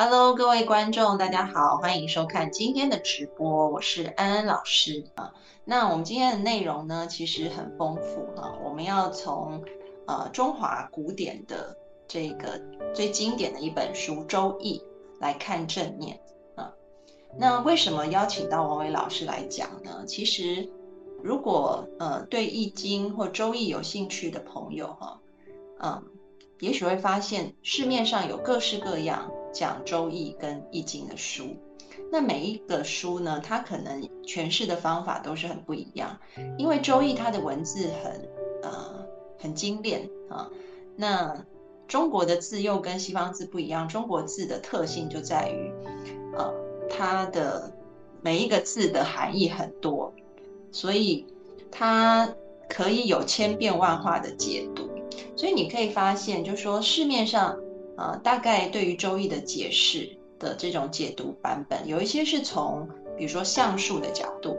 Hello，各位观众，大家好，欢迎收看今天的直播，我是安安老师啊。那我们今天的内容呢，其实很丰富哈。我们要从呃中华古典的这个最经典的一本书《周易》来看正念啊。那为什么邀请到王伟老师来讲呢？其实如果呃对《易经》或《周易》有兴趣的朋友哈，嗯，也许会发现市面上有各式各样。讲《周易》跟《易经》的书，那每一个书呢，它可能诠释的方法都是很不一样。因为《周易》它的文字很呃很精炼啊，那中国的字又跟西方字不一样。中国字的特性就在于，呃，它的每一个字的含义很多，所以它可以有千变万化的解读。所以你可以发现，就说市面上。呃，大概对于《周易》的解释的这种解读版本，有一些是从比如说象数的角度，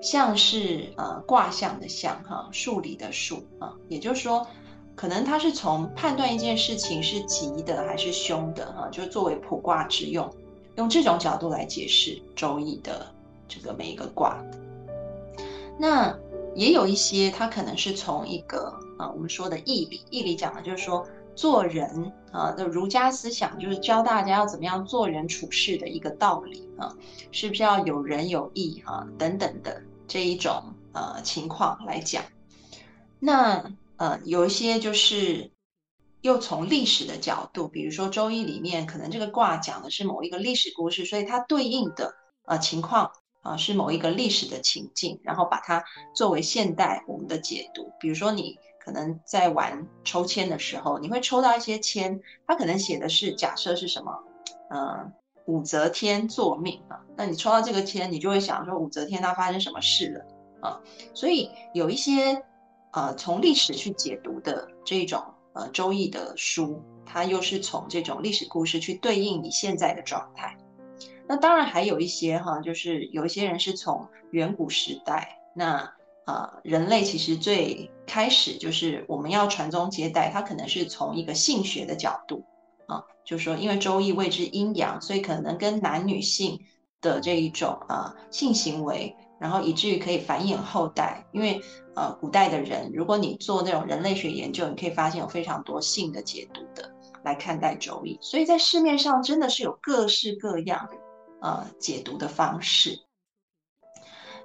象是呃卦象的象哈，数理的数啊，也就是说，可能它是从判断一件事情是吉的还是凶的哈，就作为卜卦之用，用这种角度来解释《周易》的这个每一个卦。那也有一些，它可能是从一个啊我们说的义理，义理讲的就是说。做人啊，的儒家思想就是教大家要怎么样做人处事的一个道理啊，是不是要有仁有义啊等等的这一种呃情况来讲？那呃有一些就是又从历史的角度，比如说《周易》里面可能这个卦讲的是某一个历史故事，所以它对应的呃情况啊是某一个历史的情境，然后把它作为现代我们的解读，比如说你。可能在玩抽签的时候，你会抽到一些签，它可能写的是假设是什么，呃，武则天作命啊。那你抽到这个签，你就会想说武则天她发生什么事了啊？所以有一些呃从历史去解读的这种呃周易的书，它又是从这种历史故事去对应你现在的状态。那当然还有一些哈，就是有一些人是从远古时代那。啊，人类其实最开始就是我们要传宗接代，它可能是从一个性学的角度啊，就是说，因为周易谓之阴阳，所以可能跟男女性的这一种啊性行为，然后以至于可以繁衍后代。因为呃，古代的人，如果你做那种人类学研究，你可以发现有非常多性的解读的来看待周易，所以在市面上真的是有各式各样呃解读的方式。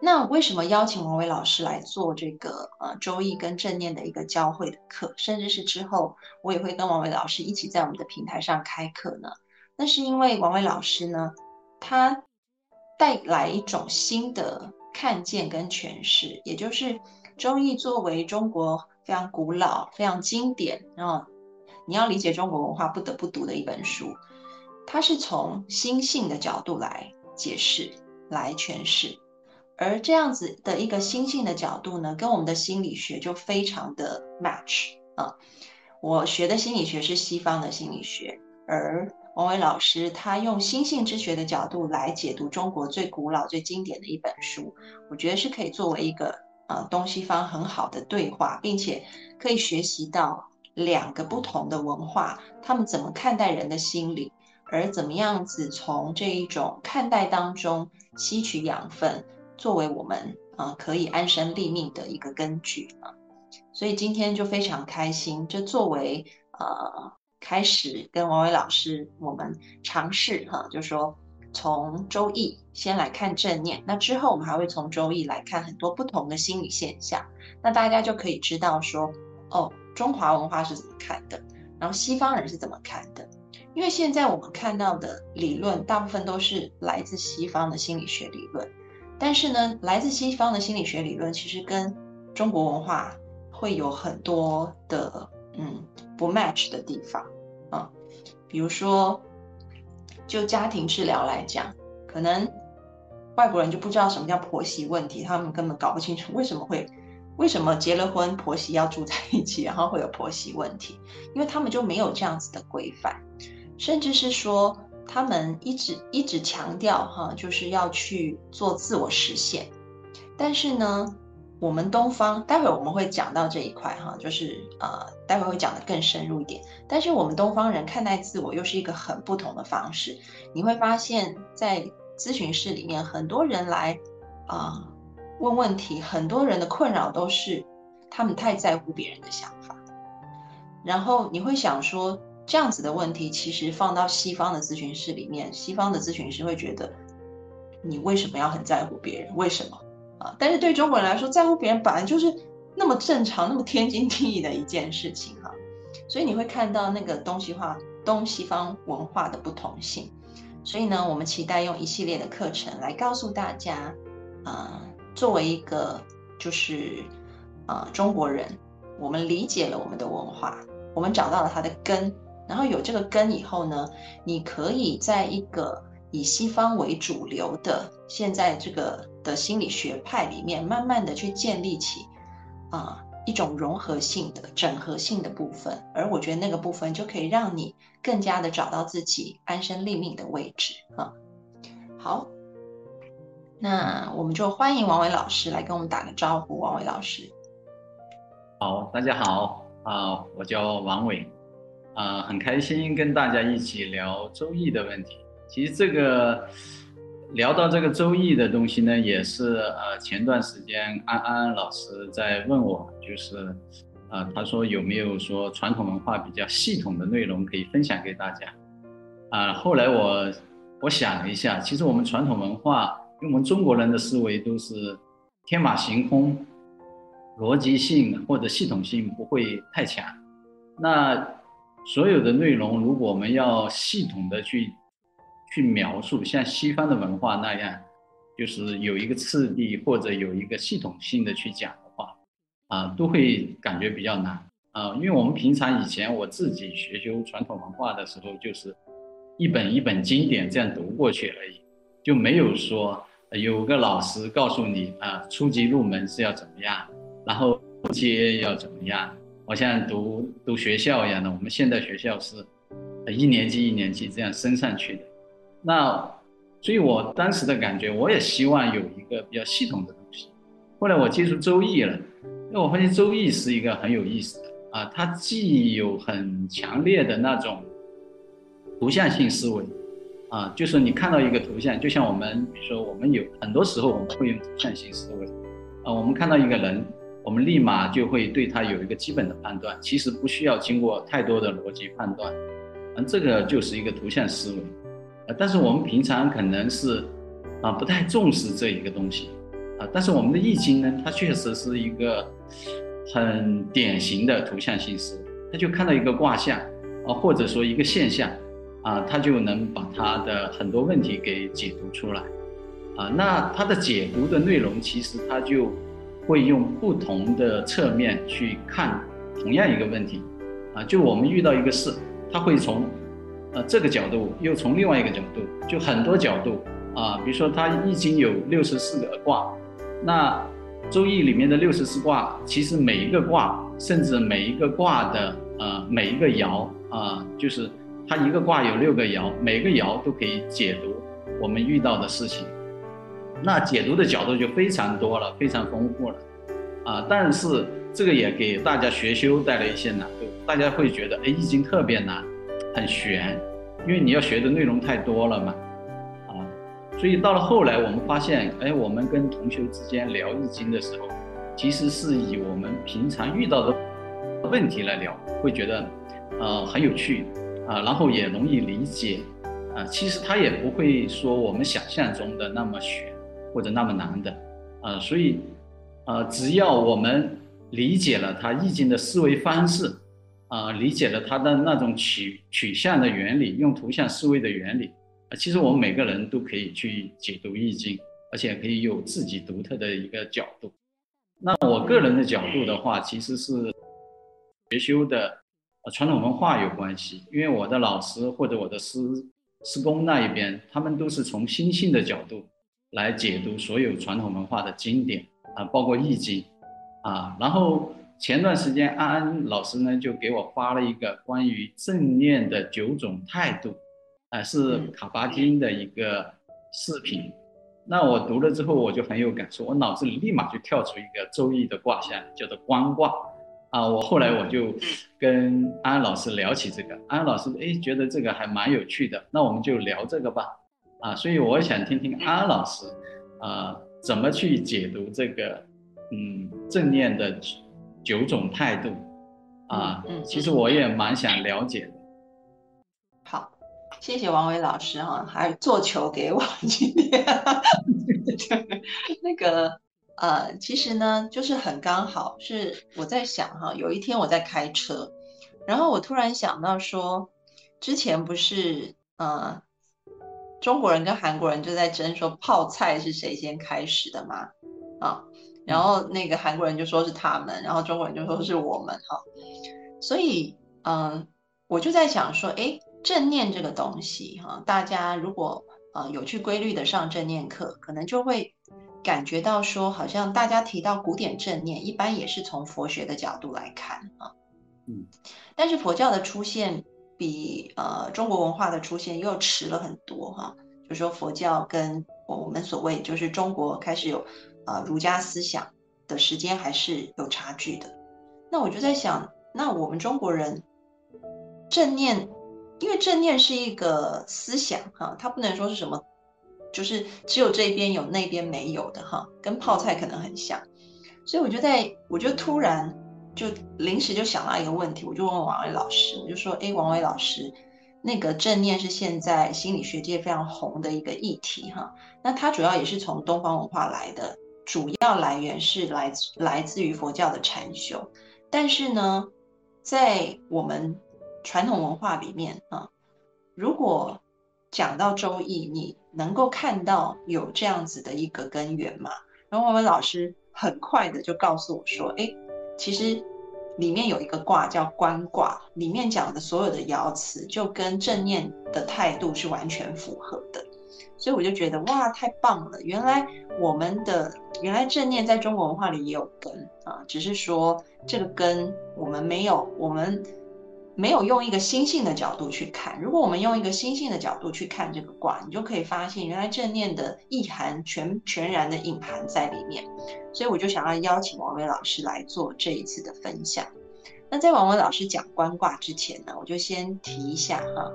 那为什么邀请王伟老师来做这个呃周易跟正念的一个交汇的课，甚至是之后我也会跟王伟老师一起在我们的平台上开课呢？那是因为王伟老师呢，他带来一种新的看见跟诠释，也就是周易作为中国非常古老、非常经典，然后你要理解中国文化不得不读的一本书，它是从心性的角度来解释、来诠释。而这样子的一个心性的角度呢，跟我们的心理学就非常的 match 啊。我学的心理学是西方的心理学，而王伟老师他用心性之学的角度来解读中国最古老、最经典的一本书，我觉得是可以作为一个呃东西方很好的对话，并且可以学习到两个不同的文化，他们怎么看待人的心理，而怎么样子从这一种看待当中吸取养分。作为我们啊可以安身立命的一个根据啊，所以今天就非常开心。这作为呃开始跟王伟老师我们尝试哈，就说从周易先来看正念，那之后我们还会从周易来看很多不同的心理现象，那大家就可以知道说哦，中华文化是怎么看的，然后西方人是怎么看的。因为现在我们看到的理论大部分都是来自西方的心理学理论。但是呢，来自西方的心理学理论其实跟中国文化会有很多的嗯不 match 的地方啊，比如说就家庭治疗来讲，可能外国人就不知道什么叫婆媳问题，他们根本搞不清楚为什么会为什么结了婚婆媳要住在一起，然后会有婆媳问题，因为他们就没有这样子的规范，甚至是说。他们一直一直强调哈，就是要去做自我实现。但是呢，我们东方，待会我们会讲到这一块哈，就是呃，待会会讲的更深入一点。但是我们东方人看待自我又是一个很不同的方式。你会发现在咨询室里面，很多人来啊问问题，很多人的困扰都是他们太在乎别人的想法。然后你会想说。这样子的问题，其实放到西方的咨询室里面，西方的咨询师会觉得，你为什么要很在乎别人？为什么啊？但是对中国人来说，在乎别人本来就是那么正常、那么天经地义的一件事情哈。所以你会看到那个东西化、东西方文化的不同性。所以呢，我们期待用一系列的课程来告诉大家，啊，作为一个就是啊中国人，我们理解了我们的文化，我们找到了它的根。然后有这个根以后呢，你可以在一个以西方为主流的现在这个的心理学派里面，慢慢的去建立起啊一种融合性的、整合性的部分。而我觉得那个部分就可以让你更加的找到自己安身立命的位置啊。好，那我们就欢迎王伟老师来跟我们打个招呼。王伟老师，好，大家好啊，我叫王伟。啊，很开心跟大家一起聊周易的问题。其实这个聊到这个周易的东西呢，也是呃前段时间安安老师在问我，就是呃他说有没有说传统文化比较系统的内容可以分享给大家。啊，后来我我想了一下，其实我们传统文化，因为我们中国人的思维都是天马行空，逻辑性或者系统性不会太强。那所有的内容，如果我们要系统的去去描述，像西方的文化那样，就是有一个次第或者有一个系统性的去讲的话，啊，都会感觉比较难啊。因为我们平常以前我自己学修传统文化的时候，就是一本一本经典这样读过去而已，就没有说有个老师告诉你啊，初级入门是要怎么样，然后阶要怎么样。好像读读学校一样的，我们现在学校是，一年级一年级这样升上去的。那，所以我当时的感觉，我也希望有一个比较系统的东西。后来我接触周易了，因为我发现周易是一个很有意思的啊，它既有很强烈的那种图像性思维，啊，就是你看到一个图像，就像我们比如说我们有很多时候我们会用图像性思维，啊，我们看到一个人。我们立马就会对它有一个基本的判断，其实不需要经过太多的逻辑判断，嗯，这个就是一个图像思维，呃，但是我们平常可能是啊不太重视这一个东西，啊，但是我们的易经呢，它确实是一个很典型的图像性思维，它就看到一个卦象啊，或者说一个现象啊，它就能把它的很多问题给解读出来，啊，那它的解读的内容其实它就。会用不同的侧面去看同样一个问题，啊，就我们遇到一个事，他会从，呃这个角度，又从另外一个角度，就很多角度啊，比如说它易经有六十四个卦，那周易里面的六十四卦，其实每一个卦，甚至每一个卦的呃每一个爻啊，就是它一个卦有六个爻，每个爻都可以解读我们遇到的事情。那解读的角度就非常多了，非常丰富了，啊，但是这个也给大家学修带来一些难度，大家会觉得，哎，易经特别难，很玄，因为你要学的内容太多了嘛，啊，所以到了后来，我们发现，哎，我们跟同学之间聊易经的时候，其实是以我们平常遇到的问题来聊，会觉得，呃，很有趣，啊，然后也容易理解，啊，其实他也不会说我们想象中的那么玄。或者那么难的，啊，所以，呃，只要我们理解了他易经的思维方式，啊，理解了他的那种取取向的原理，用图像思维的原理，啊，其实我们每个人都可以去解读易经，而且可以有自己独特的一个角度，那我个人的角度的话，其实是学修的传统文化有关系，因为我的老师或者我的师师公那一边，他们都是从心性的角度来解读所有传统文化的经典啊，包括易经啊。然后前段时间安安老师呢就给我发了一个关于正念的九种态度，啊，是卡巴金的一个视频。那我读了之后，我就很有感触，我脑子里立马就跳出一个周易的卦象，叫做观卦。啊，我后来我就跟安安老师聊起这个，安安老师哎觉得这个还蛮有趣的，那我们就聊这个吧。啊，所以我想听听安安老师，啊，怎么去解读这个，嗯，正念的九种态度，啊，其实我也蛮想了解的。好，谢谢王伟老师哈，还做球给我今天，那个。呃，其实呢，就是很刚好是我在想哈，有一天我在开车，然后我突然想到说，之前不是呃，中国人跟韩国人就在争说泡菜是谁先开始的吗？啊，然后那个韩国人就说是他们，然后中国人就说是我们哈，所以嗯，我就在想说，哎，正念这个东西哈，大家如果呃有去规律的上正念课，可能就会。感觉到说，好像大家提到古典正念，一般也是从佛学的角度来看啊，嗯，但是佛教的出现比呃中国文化的出现又迟了很多哈，就说佛教跟我们所谓就是中国开始有呃儒家思想的时间还是有差距的。那我就在想，那我们中国人正念，因为正念是一个思想哈，它不能说是什么。就是只有这边有，那边没有的哈，跟泡菜可能很像，所以我就在，我就突然就临时就想到一个问题，我就问王伟老师，我就说，哎，王伟老师，那个正念是现在心理学界非常红的一个议题哈，那它主要也是从东方文化来的，主要来源是来自来自于佛教的禅修，但是呢，在我们传统文化里面啊，如果讲到周易，你能够看到有这样子的一个根源吗？然后我们老师很快的就告诉我说：“哎，其实里面有一个卦叫观卦，里面讲的所有的爻辞就跟正念的态度是完全符合的。”所以我就觉得哇，太棒了！原来我们的原来正念在中国文化里也有根啊，只是说这个根我们没有我们。没有用一个心性的角度去看，如果我们用一个心性的角度去看这个卦，你就可以发现原来正念的意涵全全然的隐含在里面。所以我就想要邀请王伟老师来做这一次的分享。那在王伟老师讲观卦之前呢，我就先提一下哈，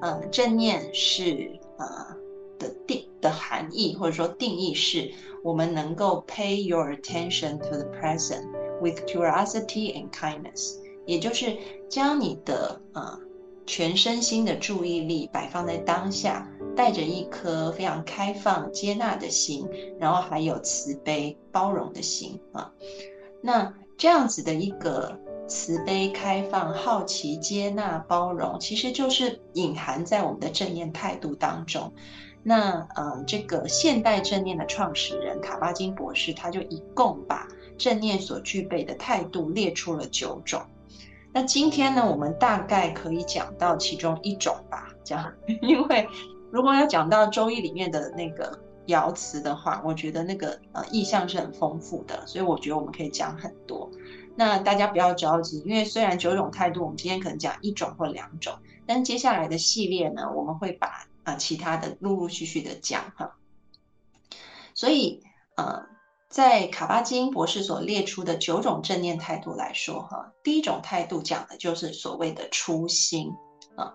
嗯，正念是呃的定的含义或者说定义是，我们能够 pay your attention to the present with curiosity and kindness。也就是将你的呃全身心的注意力摆放在当下，带着一颗非常开放接纳的心，然后还有慈悲包容的心啊。那这样子的一个慈悲开放、好奇接纳包容，其实就是隐含在我们的正念态度当中。那嗯，这个现代正念的创始人卡巴金博士，他就一共把正念所具备的态度列出了九种。那今天呢，我们大概可以讲到其中一种吧，这样，因为如果要讲到《周易》里面的那个爻辞的话，我觉得那个呃意象是很丰富的，所以我觉得我们可以讲很多。那大家不要着急，因为虽然九种态度，我们今天可能讲一种或两种，但接下来的系列呢，我们会把啊其他的陆陆续续的讲哈。所以呃。在卡巴金博士所列出的九种正念态度来说，哈，第一种态度讲的就是所谓的初心啊。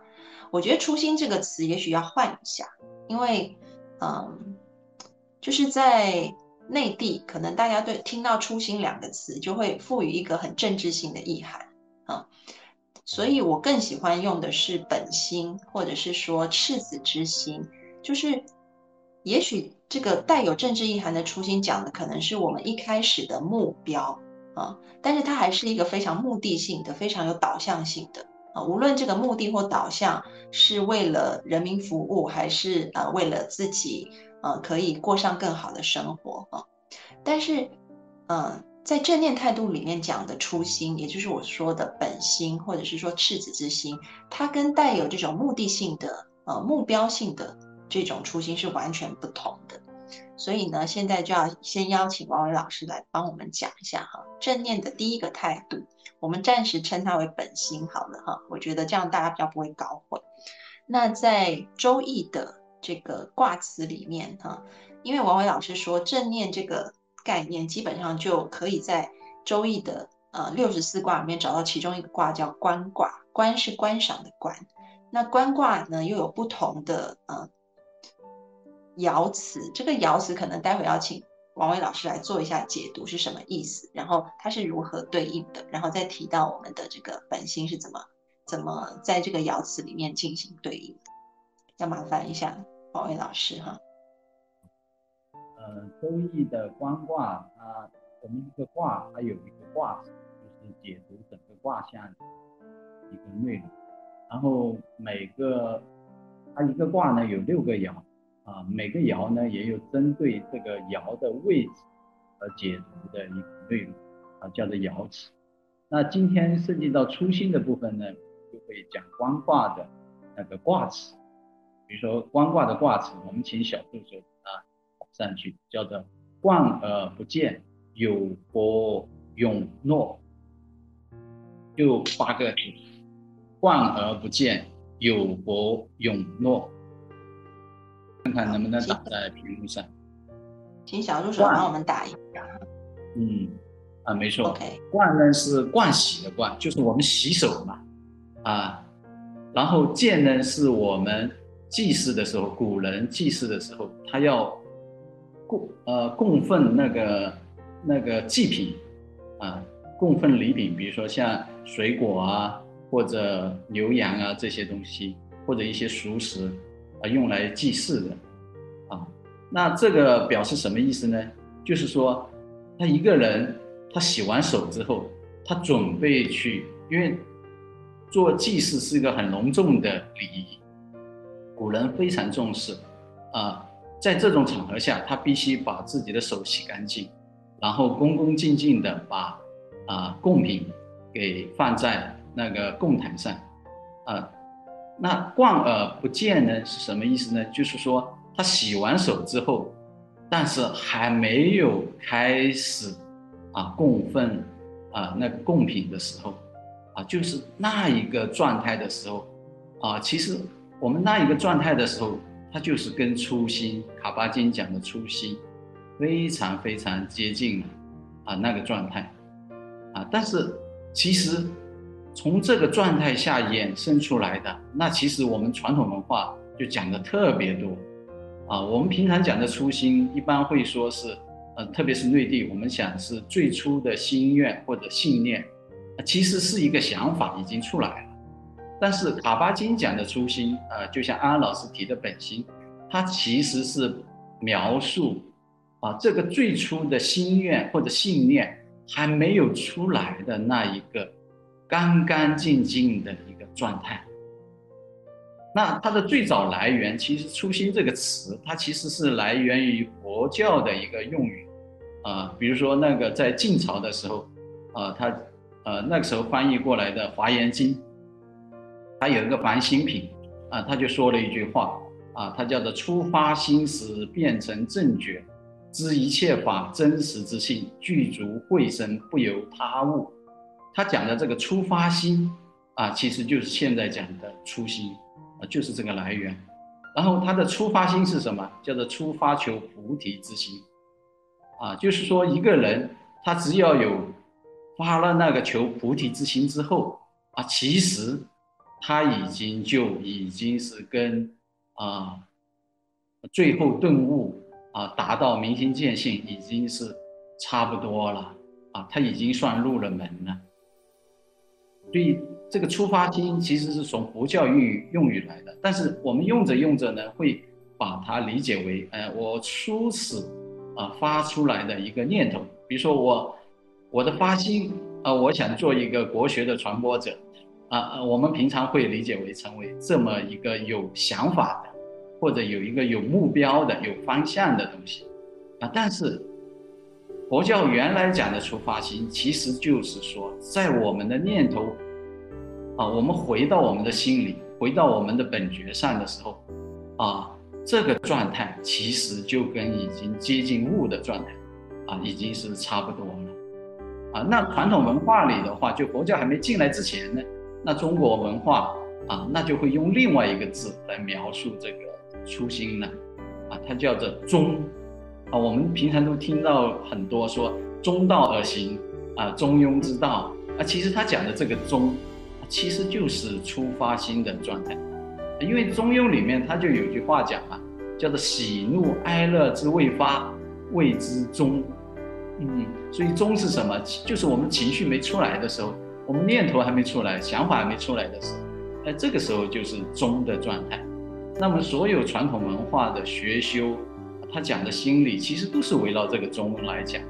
我觉得“初心”这个词也许要换一下，因为，嗯，就是在内地，可能大家对听到“初心”两个词就会赋予一个很政治性的意涵啊，所以我更喜欢用的是“本心”或者是说“赤子之心”，就是。也许这个带有政治意涵的初心讲的可能是我们一开始的目标啊，但是它还是一个非常目的性的、非常有导向性的啊。无论这个目的或导向是为了人民服务，还是呃为了自己呃可以过上更好的生活啊，但是嗯，在正念态度里面讲的初心，也就是我说的本心，或者是说赤子之心，它跟带有这种目的性的、呃目标性的这种初心是完全不同的。所以呢，现在就要先邀请王伟老师来帮我们讲一下哈，正念的第一个态度，我们暂时称它为本心好了哈，我觉得这样大家比较不会搞混。那在周易的这个卦辞里面哈，因为王伟老师说正念这个。概念基本上就可以在周易的呃六十四卦里面找到其中一个卦叫观卦，观是观赏的观。那观卦呢又有不同的呃爻辞，这个爻辞可能待会要请王伟老师来做一下解读是什么意思，然后它是如何对应的，然后再提到我们的这个本心是怎么怎么在这个爻辞里面进行对应。要麻烦一下王伟老师哈。呃，周易的观卦，它我们一个卦，它有一个卦，就是解读整个卦象一个内容。然后每个它一个卦呢有六个爻啊，每个爻呢也有针对这个爻的位置而解读的一个内容啊，叫做爻辞。那今天涉及到初心的部分呢，就会讲观卦的那个卦辞。比如说光卦的卦辞，我们请小助手啊。上去叫做“观而不见，有博永诺”，就八个字，“观而不见，有博永诺”。看看能不能打在屏幕上。请小助手帮我们打一下。嗯，啊，没错。OK。盥呢是盥洗的盥，就是我们洗手嘛。啊，然后见呢是我们祭祀的时候，古人祭祀的时候，他要。供呃供奉那个那个祭品啊，供奉礼品，比如说像水果啊，或者牛羊啊这些东西，或者一些熟食啊，用来祭祀的啊。那这个表示什么意思呢？就是说，他一个人他洗完手之后，他准备去，因为做祭祀是一个很隆重的礼仪，古人非常重视啊。在这种场合下，他必须把自己的手洗干净，然后恭恭敬敬的把啊贡品给放在那个供台上，啊，那逛而不见呢是什么意思呢？就是说他洗完手之后，但是还没有开始啊供奉啊那个贡品的时候，啊就是那一个状态的时候，啊其实我们那一个状态的时候。它就是跟初心，卡巴金讲的初心，非常非常接近了啊那个状态，啊，但是其实从这个状态下衍生出来的，那其实我们传统文化就讲的特别多，啊，我们平常讲的初心，一般会说是，呃，特别是内地，我们想是最初的心愿或者信念，其实是一个想法已经出来了。但是卡巴金讲的初心，呃，就像安安老师提的本心，它其实是描述啊这个最初的心愿或者信念还没有出来的那一个干干净净的一个状态。那它的最早来源，其实“初心”这个词，它其实是来源于佛教的一个用语，啊，比如说那个在晋朝的时候，啊，他呃那个时候翻译过来的《华严经》。他有一个凡心品，啊，他就说了一句话，啊，他叫做初发心时变成正觉，知一切法真实之性，具足慧身不由他物。他讲的这个初发心，啊，其实就是现在讲的初心，啊，就是这个来源。然后他的出发心是什么？叫做出发求菩提之心，啊，就是说一个人他只要有发了那个求菩提之心之后，啊，其实。他已经就已经是跟啊，最后顿悟啊，达到明心见性，已经是差不多了啊，他已经算入了门了。所以这个出发心其实是从佛教用语用语来的，但是我们用着用着呢，会把它理解为，呃，我初始啊发出来的一个念头，比如说我我的发心啊，我想做一个国学的传播者。啊，我们平常会理解为成为这么一个有想法的，或者有一个有目标的、有方向的东西，啊，但是佛教原来讲的出发心，其实就是说，在我们的念头啊，我们回到我们的心里，回到我们的本觉上的时候，啊，这个状态其实就跟已经接近悟的状态，啊，已经是差不多了。啊，那传统文化里的话，就佛教还没进来之前呢，那中国文化啊，那就会用另外一个字来描述这个初心呢，啊，它叫做中。啊，我们平常都听到很多说中道而行，啊，中庸之道，啊，其实他讲的这个中，其实就是出发心的状态，因为中庸里面它就有句话讲嘛，叫做喜怒哀乐之未发，谓之中，嗯，所以中是什么？就是我们情绪没出来的时候，我们念头还没出来，想法还没出来的时候，哎，这个时候就是中的状态。那么所有传统文化的学修。他讲的心理其实都是围绕这个中来讲，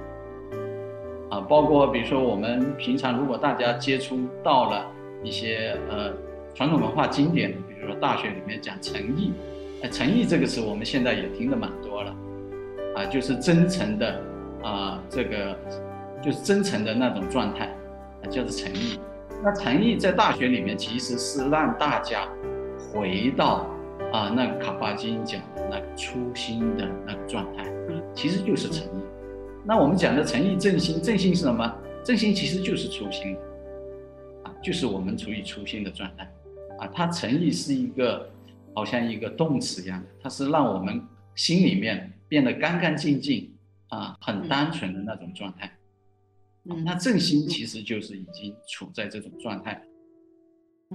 啊，包括比如说我们平常如果大家接触到了一些呃传统文化经典，比如说大学里面讲诚意，哎，诚意这个词我们现在也听得蛮多了，啊，就是真诚的啊，这个就是真诚的那种状态，啊，叫做诚意。那诚意在大学里面其实是让大家回到。啊，那卡巴金讲的那个初心的那个状态，其实就是诚意。那我们讲的诚意正心，正心是什么？正心其实就是初心，啊，就是我们处于初心的状态。啊，它诚意是一个，好像一个动词一样的，它是让我们心里面变得干干净净，啊，很单纯的那种状态。那正心其实就是已经处在这种状态。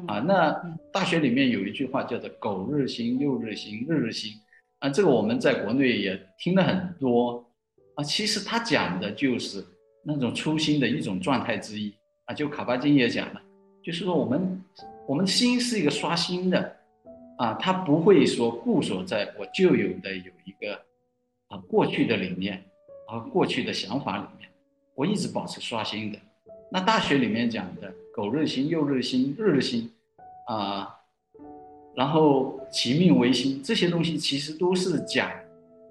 啊，那大学里面有一句话叫做“苟日新，又日新，日日新”，啊，这个我们在国内也听了很多，啊，其实他讲的就是那种初心的一种状态之一，啊，就卡巴金也讲了，就是说我们我们心是一个刷新的，啊，他不会说固守在我旧有的有一个啊过去的理念，啊过去的想法里面，我一直保持刷新的。那大学里面讲的。苟日新，又日新，日日新，啊，然后其命维新，这些东西其实都是讲，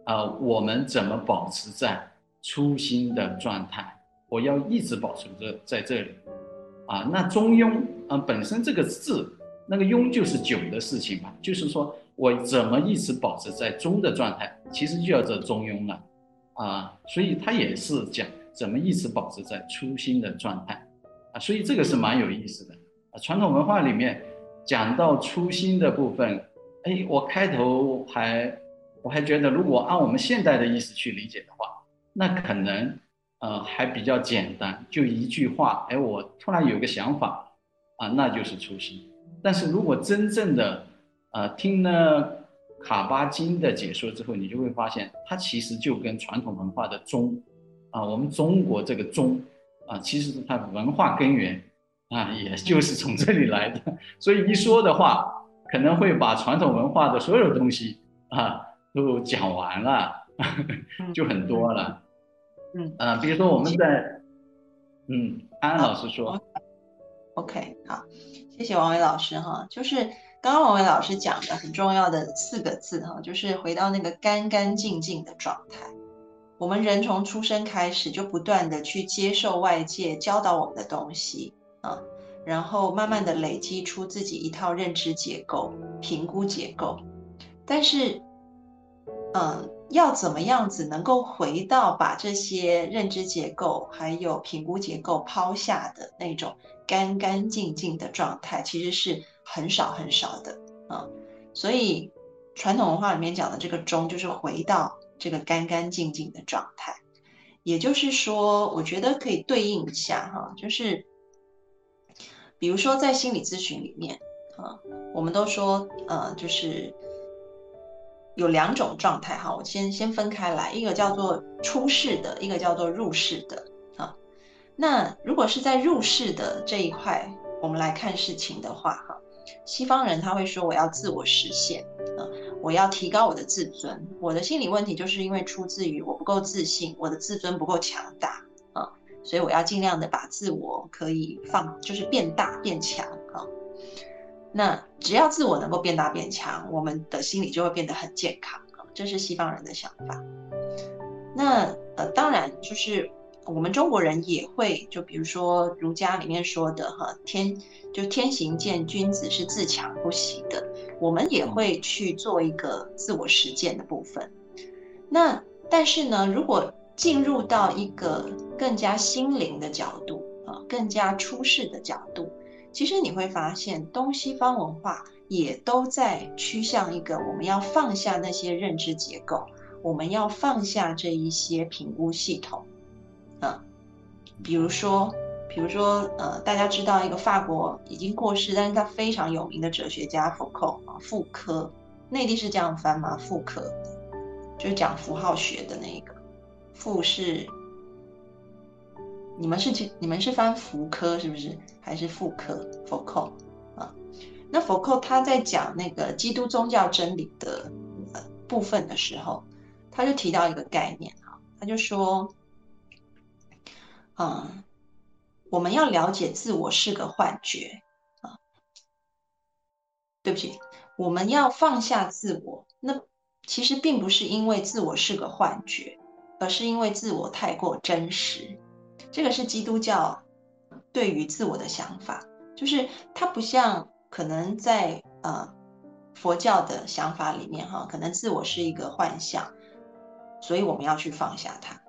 啊，我们怎么保持在初心的状态？我要一直保持着在这里，啊，那中庸啊，本身这个字，那个庸就是久的事情嘛，就是说我怎么一直保持在中的状态，其实就叫做中庸了，啊，所以它也是讲怎么一直保持在初心的状态。啊，所以这个是蛮有意思的啊。传统文化里面讲到初心的部分，哎，我开头还我还觉得，如果按我们现代的意思去理解的话，那可能呃还比较简单，就一句话，哎，我突然有个想法啊，那就是初心。但是如果真正的呃听了卡巴金的解说之后，你就会发现，它其实就跟传统文化的宗啊，我们中国这个宗。啊，其实是它文化根源啊，也就是从这里来的。所以一说的话，可能会把传统文化的所有东西啊都讲完了，就很多了。嗯啊，比如说我们在，嗯，安安老师说，OK，好，谢谢王伟老师哈。就是刚刚王伟老师讲的很重要的四个字哈，就是回到那个干干净净的状态。我们人从出生开始就不断的去接受外界教导我们的东西啊，然后慢慢的累积出自己一套认知结构、评估结构。但是，嗯，要怎么样子能够回到把这些认知结构还有评估结构抛下的那种干干净净的状态，其实是很少很少的啊。所以，传统文化里面讲的这个“中”，就是回到。这个干干净净的状态，也就是说，我觉得可以对应一下哈，就是比如说在心理咨询里面啊，我们都说呃，就是有两种状态哈，我先先分开来，一个叫做出世的，一个叫做入世的啊。那如果是在入世的这一块，我们来看事情的话哈，西方人他会说我要自我实现啊。我要提高我的自尊，我的心理问题就是因为出自于我不够自信，我的自尊不够强大啊，所以我要尽量的把自我可以放，就是变大变强啊。那只要自我能够变大变强，我们的心理就会变得很健康，这是西方人的想法。那呃，当然就是我们中国人也会，就比如说儒家里面说的哈，天就天行健，君子是自强不息的。我们也会去做一个自我实践的部分。那但是呢，如果进入到一个更加心灵的角度啊，更加出世的角度，其实你会发现东西方文化也都在趋向一个我们要放下那些认知结构，我们要放下这一些评估系统。嗯，比如说，比如说，呃，大家知道一个法国已经过世，但是他非常有名的哲学家福寇啊，妇科，内地是这样翻吗？妇科，就是讲符号学的那一个，妇是，你们是去你们是翻福科是不是？还是妇科？福寇啊，那福寇他在讲那个基督宗教真理的部分的时候，他就提到一个概念哈，他就说。嗯，我们要了解自我是个幻觉啊。对不起，我们要放下自我。那其实并不是因为自我是个幻觉，而是因为自我太过真实。这个是基督教对于自我的想法，就是它不像可能在呃佛教的想法里面哈，可能自我是一个幻象，所以我们要去放下它。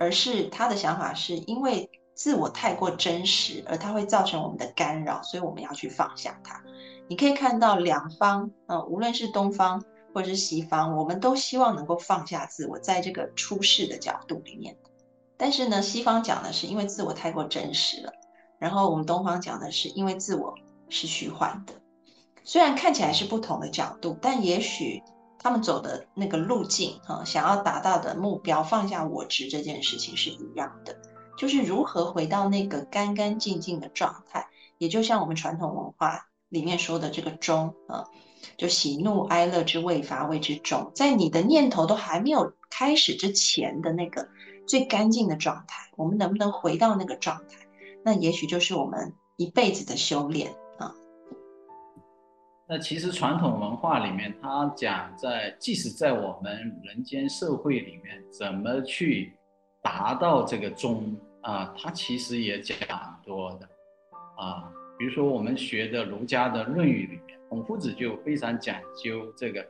而是他的想法是因为自我太过真实，而它会造成我们的干扰，所以我们要去放下它。你可以看到两方，呃，无论是东方或者是西方，我们都希望能够放下自我，在这个出世的角度里面。但是呢，西方讲的是因为自我太过真实了，然后我们东方讲的是因为自我是虚幻的。虽然看起来是不同的角度，但也许。他们走的那个路径，哈，想要达到的目标，放下我执这件事情是一样的，就是如何回到那个干干净净的状态，也就像我们传统文化里面说的这个中，啊，就喜怒哀乐之未发谓之中，在你的念头都还没有开始之前的那个最干净的状态，我们能不能回到那个状态？那也许就是我们一辈子的修炼啊。那其实传统文化里面，他讲在即使在我们人间社会里面，怎么去达到这个中啊？他其实也讲很多的啊。比如说我们学的儒家的《论语》里面，孔夫子就非常讲究这个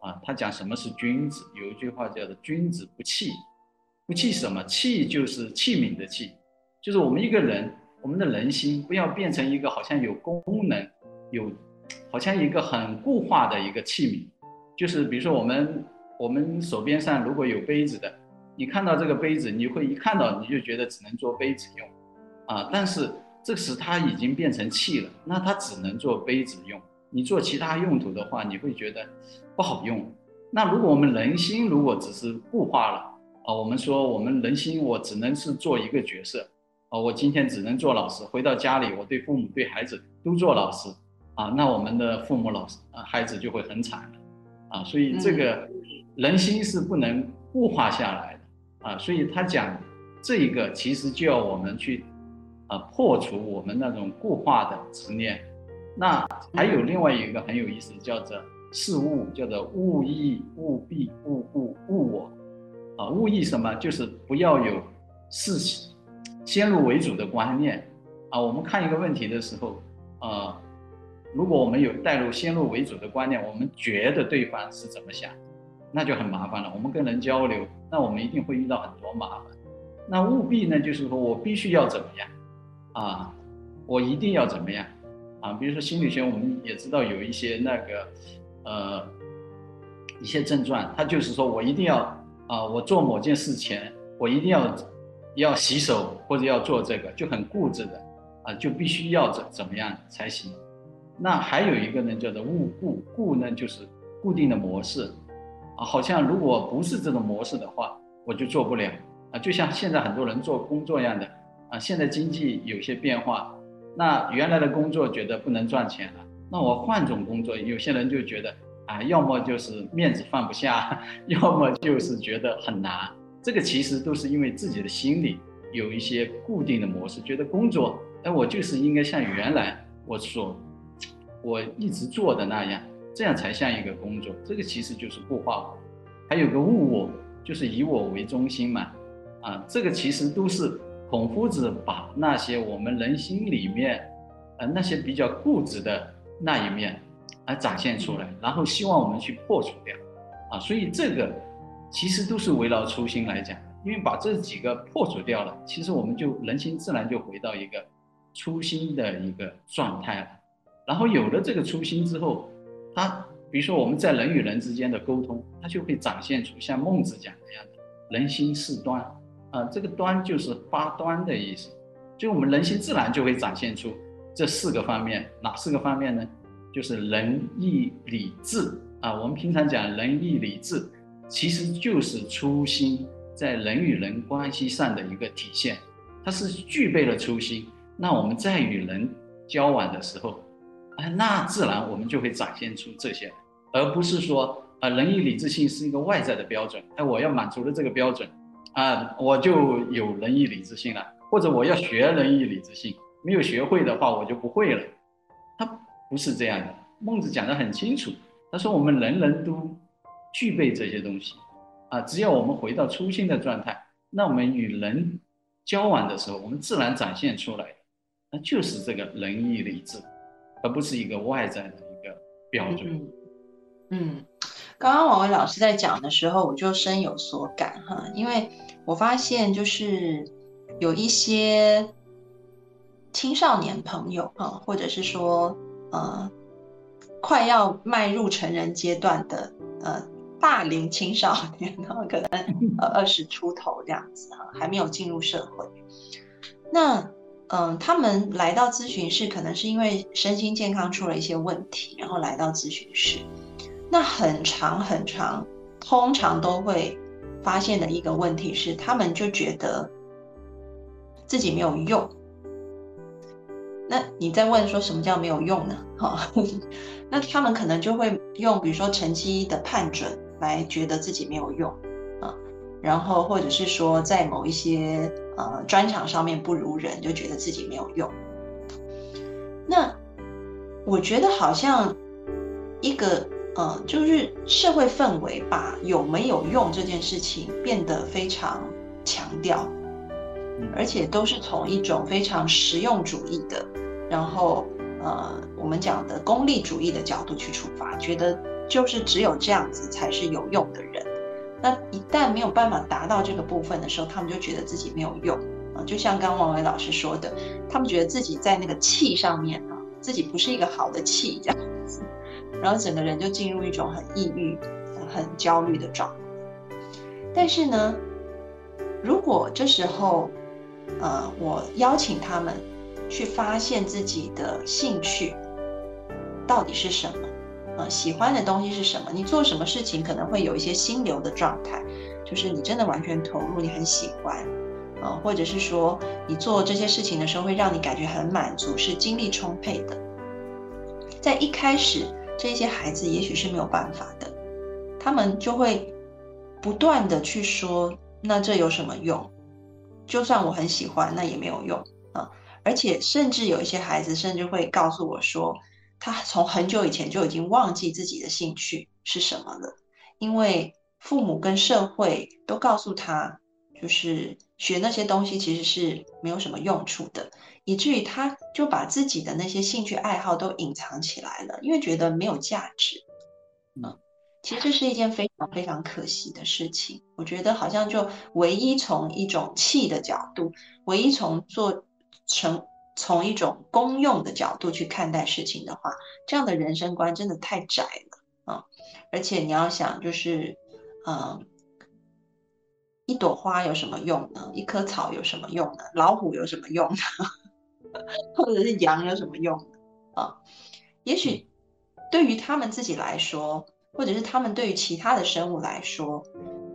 啊。他讲什么是君子？有一句话叫做“君子不器”，不器什么？器就是器皿的器，就是我们一个人，我们的人心不要变成一个好像有功能有。好像一个很固化的一个器皿，就是比如说我们我们手边上如果有杯子的，你看到这个杯子，你会一看到你就觉得只能做杯子用，啊，但是这时它已经变成器了，那它只能做杯子用。你做其他用途的话，你会觉得不好用。那如果我们人心如果只是固化了啊，我们说我们人心我只能是做一个角色，啊，我今天只能做老师，回到家里我对父母对孩子都做老师。啊，那我们的父母、老师、啊孩子就会很惨了，啊，所以这个人心是不能固化下来的，啊，所以他讲这一个其实就要我们去，啊，破除我们那种固化的执念。那还有另外一个很有意思，叫做事物，叫做物意、物必、物故、物我，啊，物意什么？就是不要有事情先入为主的观念，啊，我们看一个问题的时候，啊。如果我们有带入先入为主的观念，我们觉得对方是怎么想，那就很麻烦了。我们跟人交流，那我们一定会遇到很多麻烦。那务必呢，就是说我必须要怎么样啊？我一定要怎么样啊？比如说心理学，我们也知道有一些那个呃一些症状，它就是说我一定要啊，我做某件事前，我一定要要洗手或者要做这个，就很固执的啊，就必须要怎怎么样才行。那还有一个呢，叫做物固固呢，就是固定的模式，啊，好像如果不是这种模式的话，我就做不了啊。就像现在很多人做工作一样的啊，现在经济有些变化，那原来的工作觉得不能赚钱了，那我换种工作，有些人就觉得啊，要么就是面子放不下，要么就是觉得很难。这个其实都是因为自己的心里有一些固定的模式，觉得工作，哎，我就是应该像原来我所。我一直做的那样，这样才像一个工作。这个其实就是固化我。还有个物我，就是以我为中心嘛。啊，这个其实都是孔夫子把那些我们人心里面，呃，那些比较固执的那一面，啊展现出来，然后希望我们去破除掉，啊，所以这个其实都是围绕初心来讲的，因为把这几个破除掉了，其实我们就人心自然就回到一个初心的一个状态了，然后有了这个初心之后，它比如说我们在人与人之间的沟通，它就会展现出像孟子讲那样的人心似端。啊，这个端就是发端的意思，就我们人心自然就会展现出这四个方面，哪四个方面呢？就是仁义礼智啊。我们平常讲仁义礼智，其实就是初心在人与人关系上的一个体现。它是具备了初心，那我们在与人交往的时候，哎，那自然我们就会展现出这些，而不是说啊，仁义礼智信是一个外在的标准，哎，我要满足了这个标准。啊，我就有仁义礼智信了，或者我要学仁义礼智信，没有学会的话，我就不会了。不是这样的，孟子讲得很清楚，他说我们人人都具备这些东西，啊，只要我们回到初心的状态，那我们与人交往的时候，我们自然展现出来，那就是这个仁义礼智，而不是一个外在的一个标准。嗯。刚刚王伟老师在讲的时候，我就深有所感哈，因为我发现就是有一些青少年朋友啊，或者是说呃快要迈入成人阶段的呃大龄青少年，可能呃二十出头这样子哈，还没有进入社会。那嗯，他们来到咨询室，可能是因为身心健康出了一些问题，然后来到咨询室。那很长很长，通常都会发现的一个问题是，他们就觉得自己没有用。那你在问说什么叫没有用呢？哈，那他们可能就会用，比如说成绩的判准来觉得自己没有用啊，然后或者是说在某一些呃专长上面不如人，就觉得自己没有用。那我觉得好像一个。呃，就是社会氛围把有没有用这件事情变得非常强调，而且都是从一种非常实用主义的，然后呃，我们讲的功利主义的角度去出发，觉得就是只有这样子才是有用的人。那一旦没有办法达到这个部分的时候，他们就觉得自己没有用啊。就像刚王伟老师说的，他们觉得自己在那个气上面啊，自己不是一个好的气这样子。然后整个人就进入一种很抑郁、很焦虑的状态。但是呢，如果这时候，呃，我邀请他们去发现自己的兴趣到底是什么，呃，喜欢的东西是什么？你做什么事情可能会有一些心流的状态，就是你真的完全投入，你很喜欢，呃，或者是说你做这些事情的时候会让你感觉很满足，是精力充沛的。在一开始。这些孩子也许是没有办法的，他们就会不断的去说：“那这有什么用？就算我很喜欢，那也没有用啊！”而且，甚至有一些孩子甚至会告诉我说：“他从很久以前就已经忘记自己的兴趣是什么了，因为父母跟社会都告诉他，就是学那些东西其实是没有什么用处的。”以至于他就把自己的那些兴趣爱好都隐藏起来了，因为觉得没有价值。嗯，其实这是一件非常非常可惜的事情。我觉得好像就唯一从一种气的角度，唯一从做成从一种公用的角度去看待事情的话，这样的人生观真的太窄了啊！而且你要想，就是嗯，一朵花有什么用呢？一棵草有什么用呢？老虎有什么用呢？或者是羊有什么用啊？也许对于他们自己来说，或者是他们对于其他的生物来说，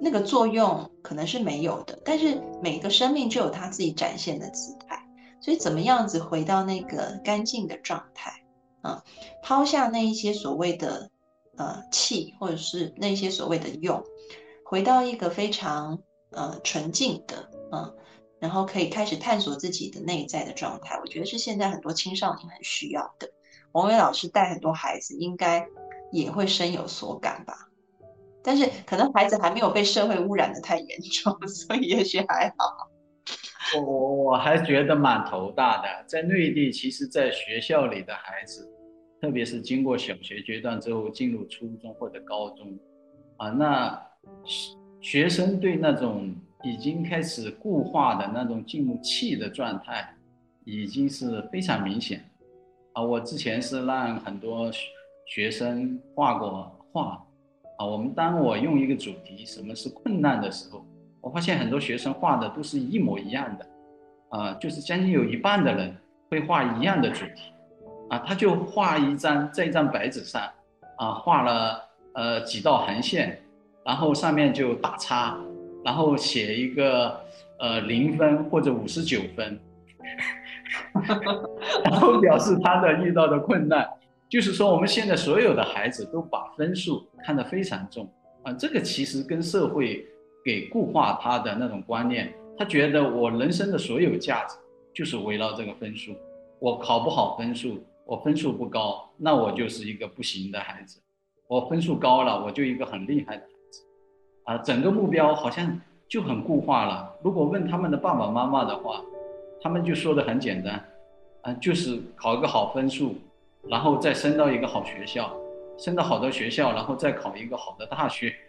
那个作用可能是没有的。但是每个生命就有他自己展现的姿态，所以怎么样子回到那个干净的状态啊？抛下那一些所谓的呃气，或者是那些所谓的用，回到一个非常呃纯净的嗯。然后可以开始探索自己的内在的状态，我觉得是现在很多青少年很需要的。王伟老师带很多孩子，应该也会深有所感吧？但是可能孩子还没有被社会污染的太严重，所以也许还好。我我我还觉得蛮头大的，在内地，其实，在学校里的孩子，特别是经过小学阶段之后进入初中或者高中，啊，那学生对那种已经开始固化的那种进入气的状态，已经是非常明显。啊，我之前是让很多学生画过画，啊，我们当我用一个主题什么是困难的时候。我发现很多学生画的都是一模一样的，啊，就是将近有一半的人会画一样的主题，啊，他就画一张在一张白纸上，啊，画了呃几道横线，然后上面就打叉，然后写一个呃零分或者五十九分，然后表示他的遇到的困难，就是说我们现在所有的孩子都把分数看得非常重，啊，这个其实跟社会。给固化他的那种观念，他觉得我人生的所有价值就是围绕这个分数。我考不好分数，我分数不高，那我就是一个不行的孩子；我分数高了，我就一个很厉害的孩子。啊，整个目标好像就很固化了。如果问他们的爸爸妈妈的话，他们就说的很简单，啊，就是考一个好分数，然后再升到一个好学校，升到好的学校，然后再考一个好的大学。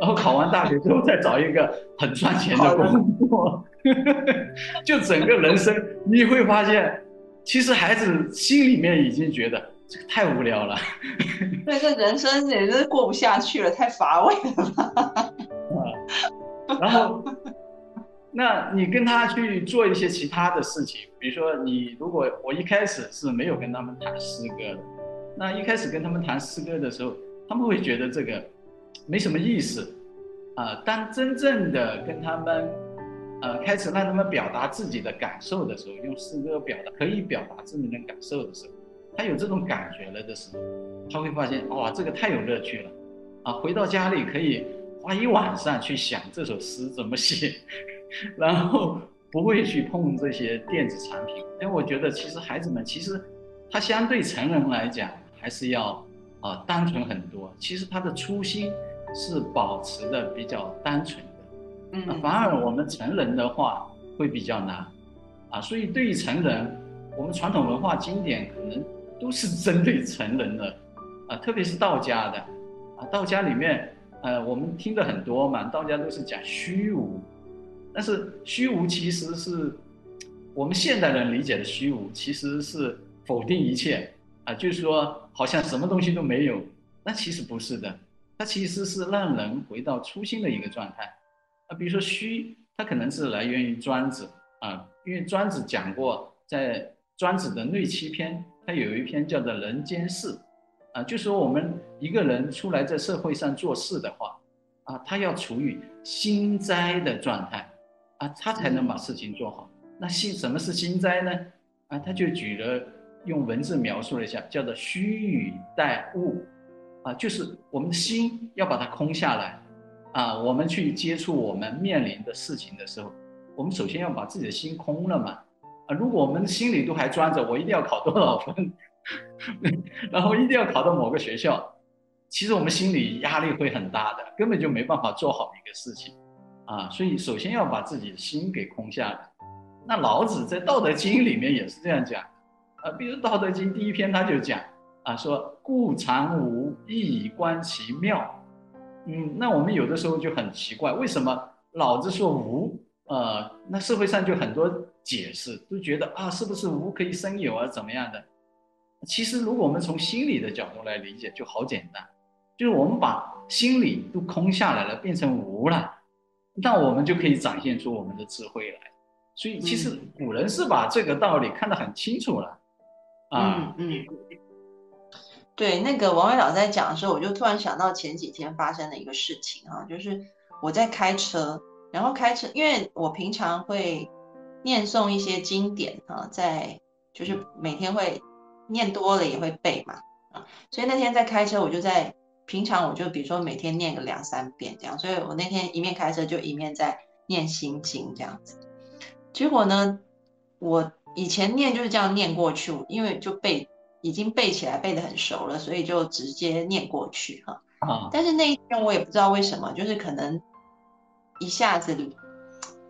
然后考完大学之后再找一个很赚钱的工作，就整个人生你会发现，其实孩子心里面已经觉得这个太无聊了，对，这人生也是过不下去了，太乏味了。啊，然后，那你跟他去做一些其他的事情，比如说你如果我一开始是没有跟他们谈诗歌的，那一开始跟他们谈诗歌的时候，他们会觉得这个。没什么意思，啊，当真正的跟他们，呃，开始让他们表达自己的感受的时候，用诗歌表达可以表达自己的感受的时候，他有这种感觉了的时候，他会发现哇，这个太有乐趣了，啊，回到家里可以花一晚上去想这首诗怎么写，然后不会去碰这些电子产品，因为我觉得其实孩子们其实他相对成人来讲还是要。啊，单纯很多。其实他的初心是保持的比较单纯的，嗯，反而我们成人的话会比较难，啊，所以对于成人，我们传统文化经典可能都是针对成人的，啊，特别是道家的，啊，道家里面，呃，我们听的很多嘛，道家都是讲虚无，但是虚无其实是我们现代人理解的虚无，其实是否定一切。啊，就是说，好像什么东西都没有，那其实不是的，它其实是让人回到初心的一个状态。啊，比如说虚，它可能是来源于庄子啊，因为庄子讲过，在庄子的内七篇，它有一篇叫做《人间事》，啊，就说我们一个人出来在社会上做事的话，啊，他要处于心斋的状态，啊，他才能把事情做好。那心什么是心斋呢？啊，他就举了。用文字描述了一下，叫做虚与待物，啊，就是我们的心要把它空下来，啊，我们去接触我们面临的事情的时候，我们首先要把自己的心空了嘛，啊，如果我们心里都还装着我一定要考多少分，然后一定要考到某个学校，其实我们心里压力会很大的，根本就没办法做好一个事情，啊，所以首先要把自己的心给空下来。那老子在《道德经》里面也是这样讲。啊，比如《道德经》第一篇，他就讲啊，说故常无，亦以观其妙。嗯，那我们有的时候就很奇怪，为什么老子说无？呃，那社会上就很多解释，都觉得啊，是不是无可以生有啊，怎么样的？其实，如果我们从心理的角度来理解，就好简单，就是我们把心理都空下来了，变成无了，那我们就可以展现出我们的智慧来。所以，其实古人是把这个道理看得很清楚了。嗯嗯，对，那个王伟老师在讲的时候，我就突然想到前几天发生的一个事情啊，就是我在开车，然后开车，因为我平常会念诵一些经典啊，在就是每天会念多了也会背嘛啊，所以那天在开车，我就在平常我就比如说每天念个两三遍这样，所以我那天一面开车就一面在念心经这样子，结果呢，我。以前念就是这样念过去，因为就背已经背起来，背得很熟了，所以就直接念过去哈。啊，但是那一天我也不知道为什么，就是可能一下子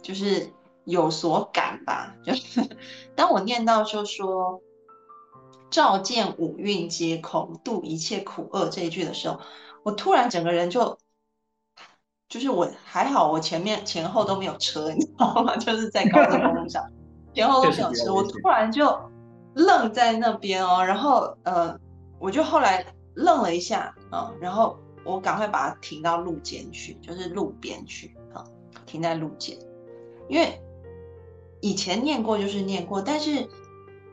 就是有所感吧。就是 当我念到就说“照见五蕴皆空，度一切苦厄”这一句的时候，我突然整个人就，就是我还好，我前面前后都没有车，你知道吗？就是在高速公路上，前后都没有车，我突然就愣在那边哦，然后呃，我就后来愣了一下啊，然后。我赶快把它停到路肩去，就是路边去啊，停在路肩。因为以前念过就是念过，但是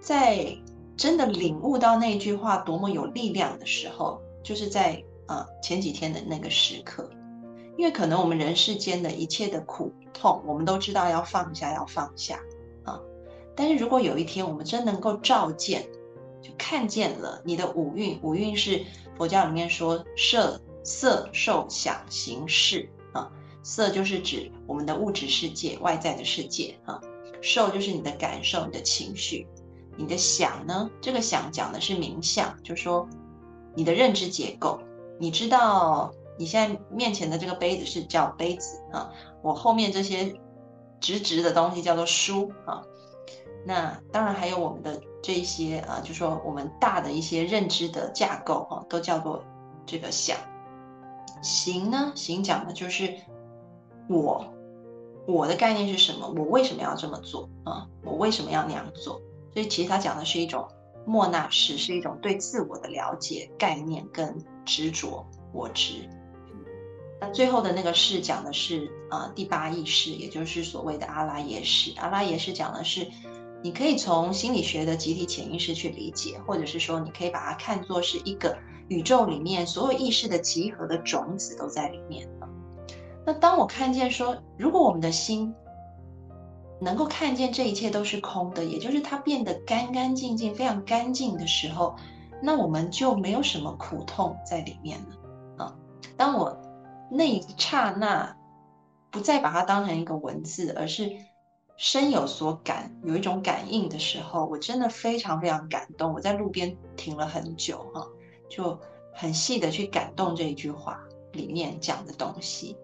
在真的领悟到那句话多么有力量的时候，就是在啊前几天的那个时刻。因为可能我们人世间的一切的苦痛，我们都知道要放下，要放下啊。但是如果有一天我们真能够照见，就看见了你的五蕴，五蕴是佛教里面说色。色、受、想、行、识啊，色就是指我们的物质世界、外在的世界啊。受就是你的感受、你的情绪。你的想呢？这个想讲的是名相，就说你的认知结构。你知道你现在面前的这个杯子是叫杯子啊，我后面这些直直的东西叫做书啊。那当然还有我们的这一些啊，就说我们大的一些认知的架构哈，都叫做这个想。行呢？行讲的就是我，我的概念是什么？我为什么要这么做啊？我为什么要那样做？所以其实他讲的是一种莫那式，是一种对自我的了解、概念跟执着我执。那最后的那个式讲的是啊第八意识，也就是所谓的阿拉耶识。阿拉耶识讲的是，你可以从心理学的集体潜意识去理解，或者是说你可以把它看作是一个。宇宙里面所有意识的集合的种子都在里面那当我看见说，如果我们的心能够看见这一切都是空的，也就是它变得干干净净、非常干净的时候，那我们就没有什么苦痛在里面了啊。当我那一刹那不再把它当成一个文字，而是深有所感，有一种感应的时候，我真的非常非常感动。我在路边停了很久哈。就很细的去感动这一句话里面讲的东西。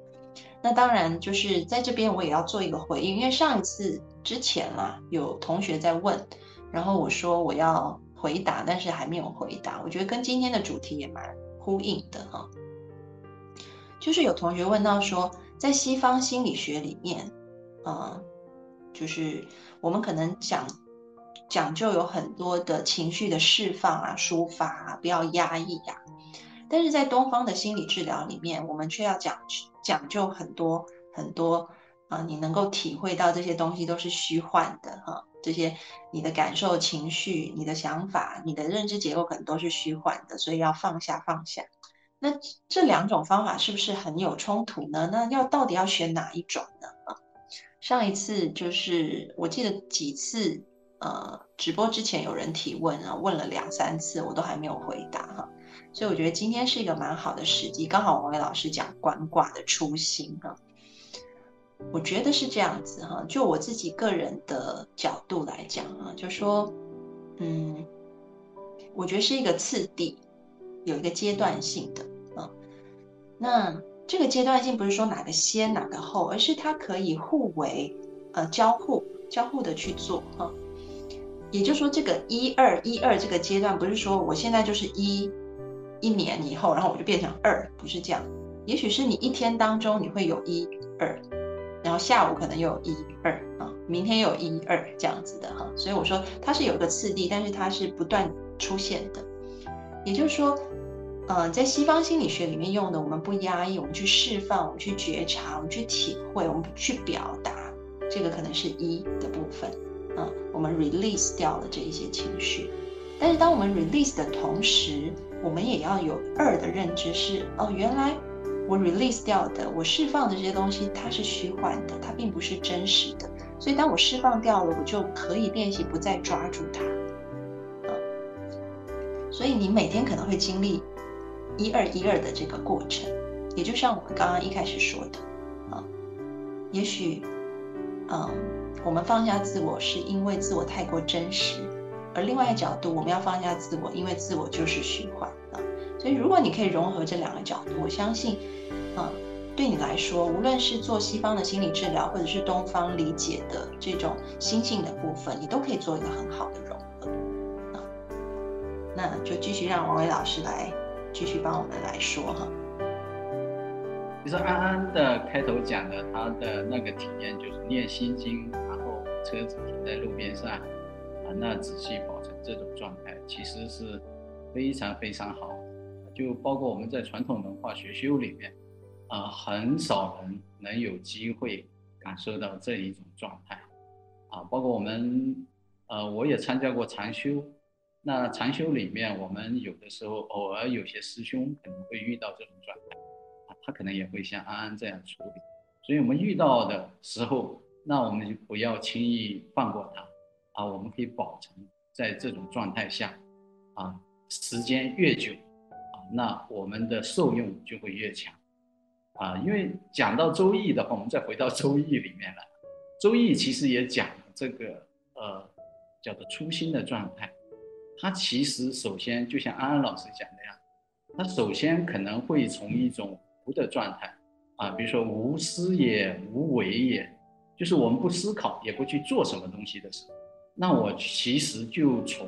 那当然就是在这边我也要做一个回应，因为上一次之前啦，有同学在问，然后我说我要回答，但是还没有回答。我觉得跟今天的主题也蛮呼应的哈。就是有同学问到说，在西方心理学里面，嗯，就是我们可能讲。讲究有很多的情绪的释放啊、抒发啊，不要压抑呀。但是在东方的心理治疗里面，我们却要讲讲究很多很多啊，你能够体会到这些东西都是虚幻的哈。这些你的感受、情绪、你的想法、你的认知结构可能都是虚幻的，所以要放下放下。那这两种方法是不是很有冲突呢？那要到底要选哪一种呢？啊，上一次就是我记得几次。呃，直播之前有人提问啊，问了两三次，我都还没有回答哈，所以我觉得今天是一个蛮好的时机，刚好王伟老师讲观卦的初心哈，我觉得是这样子哈，就我自己个人的角度来讲啊，就说，嗯，我觉得是一个次第，有一个阶段性的啊，那这个阶段性不是说哪个先哪个后，而是它可以互为呃交互交互的去做哈。也就是说，这个一二一二这个阶段，不是说我现在就是一一年以后，然后我就变成二，不是这样。也许是你一天当中你会有一二，然后下午可能又有一二啊，明天又有一二这样子的哈。所以我说它是有一个次第，但是它是不断出现的。也就是说，呃，在西方心理学里面用的，我们不压抑，我们去释放，我们去觉察，我们去体会，我们去表达，这个可能是一的部分。嗯，我们 release 掉了这一些情绪，但是当我们 release 的同时，我们也要有二的认知，是哦，原来我 release 掉的，我释放的这些东西，它是虚幻的，它并不是真实的。所以当我释放掉了，我就可以练习不再抓住它。啊，所以你每天可能会经历一二一二的这个过程，也就像我们刚刚一开始说的，啊，也许，嗯。我们放下自我，是因为自我太过真实；而另外一个角度，我们要放下自我，因为自我就是虚幻啊。所以如果你可以融合这两个角度，我相信，嗯，对你来说，无论是做西方的心理治疗，或者是东方理解的这种心性的部分，你都可以做一个很好的融合。啊，那就继续让王伟老师来继续帮我们来说哈。其实安安的开头讲的他的那个体验，就是念心经，然后车子停在路边上，那仔细保存这种状态，其实是非常非常好。就包括我们在传统文化学修里面，啊，很少人能有机会感受到这一种状态，啊，包括我们，呃，我也参加过禅修，那禅修里面，我们有的时候偶尔有些师兄可能会遇到这种状态，啊，他可能也会像安安这样处理，所以我们遇到的时候，那我们就不要轻易放过他，啊，我们可以保存在这种状态下，啊，时间越久。啊那我们的受用就会越强，啊，因为讲到周易的话，我们再回到周易里面来，周易其实也讲这个呃叫做初心的状态，它其实首先就像安安老师讲的呀，它首先可能会从一种无的状态啊，比如说无思也无为也，就是我们不思考也不去做什么东西的时候，那我其实就从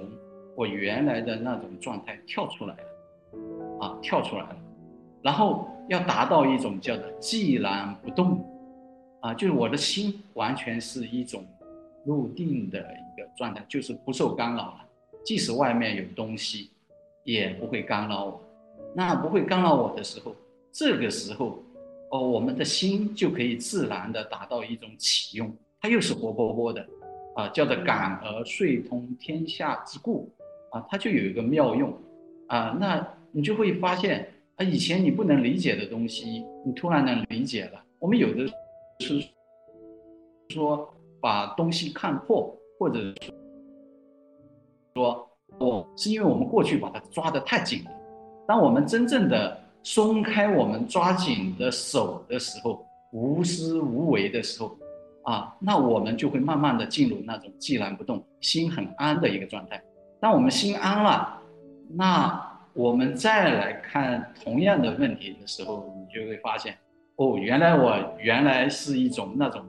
我原来的那种状态跳出来了。啊，跳出来了，然后要达到一种叫做寂然不动，啊，就是我的心完全是一种入定的一个状态，就是不受干扰了，即使外面有东西，也不会干扰我。那不会干扰我的时候，这个时候，哦，我们的心就可以自然的达到一种启用，它又是活泼泼的，啊，叫做感而遂通天下之故，啊，它就有一个妙用，啊，那。你就会发现，啊，以前你不能理解的东西，你突然能理解了。我们有的是说把东西看破，或者说，哦，是因为我们过去把它抓得太紧了。当我们真正的松开我们抓紧的手的时候，无私无为的时候，啊，那我们就会慢慢的进入那种寂然不动、心很安的一个状态。当我们心安了，那。我们再来看同样的问题的时候，你就会发现，哦，原来我原来是一种那种